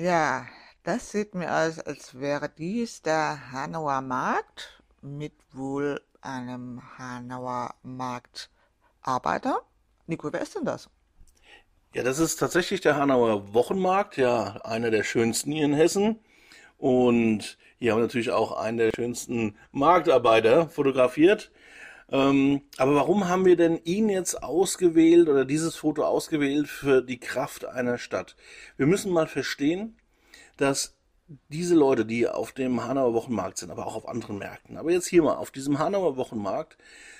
Ja, das sieht mir aus, als wäre dies der Hanauer Markt mit wohl einem Hanauer Marktarbeiter. Nico, wer ist denn das? Ja, das ist tatsächlich der Hanauer Wochenmarkt, ja, einer der schönsten hier in Hessen. Und hier haben wir natürlich auch einen der schönsten Marktarbeiter fotografiert. Ähm, aber warum haben wir denn ihn jetzt ausgewählt oder dieses Foto ausgewählt für die Kraft einer Stadt? Wir müssen mal verstehen, dass diese Leute, die auf dem Hanauer Wochenmarkt sind, aber auch auf anderen Märkten, aber jetzt hier mal auf diesem Hanauer Wochenmarkt,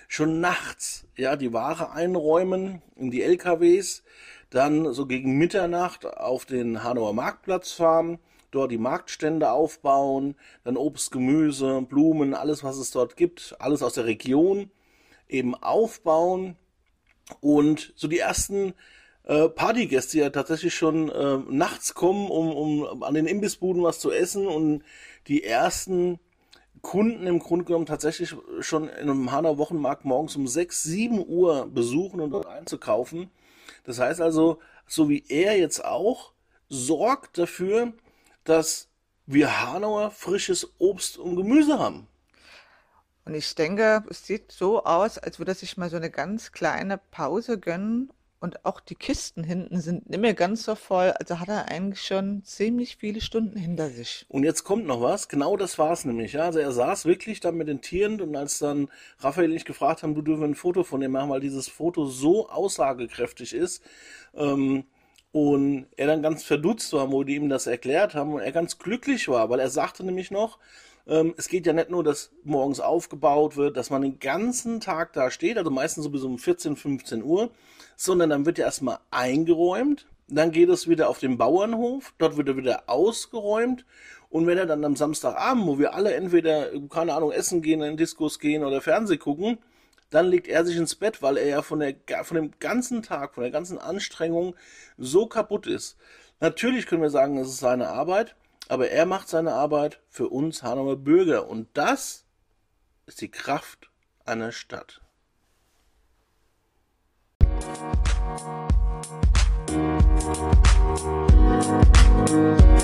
schon nachts, ja, die Ware einräumen in die LKWs, dann so gegen Mitternacht auf den Hanauer Marktplatz fahren, dort die Marktstände aufbauen, dann Obst, Gemüse, Blumen, alles was es dort gibt, alles aus der Region eben aufbauen und so die ersten äh, Partygäste ja tatsächlich schon äh, nachts kommen, um, um an den Imbissbuden was zu essen und die ersten Kunden im Grunde genommen tatsächlich schon in einem Hanau Wochenmarkt morgens um 6, 7 Uhr besuchen und dort einzukaufen. Das heißt also, so wie er jetzt auch, sorgt dafür, dass wir Hanauer frisches Obst und Gemüse haben. Und ich denke, es sieht so aus, als würde er sich mal so eine ganz kleine Pause gönnen. Und auch die Kisten hinten sind nicht mehr ganz so voll. Also hat er eigentlich schon ziemlich viele Stunden hinter sich. Und jetzt kommt noch was. Genau das war es nämlich. Ja? Also er saß wirklich da mit den Tieren und als dann Raphael und ich gefragt haben, du dürfen ein Foto von dem machen, weil dieses Foto so aussagekräftig ist. Ähm, und er dann ganz verdutzt war, wo die ihm das erklärt haben und er ganz glücklich war, weil er sagte nämlich noch, ähm, es geht ja nicht nur, dass morgens aufgebaut wird, dass man den ganzen Tag da steht, also meistens so bis um 14, 15 Uhr, sondern dann wird ja erstmal eingeräumt, dann geht es wieder auf den Bauernhof, dort wird er wieder ausgeräumt und wenn er dann am Samstagabend, wo wir alle entweder, keine Ahnung, essen gehen, in Diskos gehen oder Fernseh gucken, dann legt er sich ins Bett, weil er ja von, der, von dem ganzen Tag, von der ganzen Anstrengung so kaputt ist. Natürlich können wir sagen, es ist seine Arbeit, aber er macht seine Arbeit für uns Hanauer Bürger und das ist die Kraft einer Stadt. Musik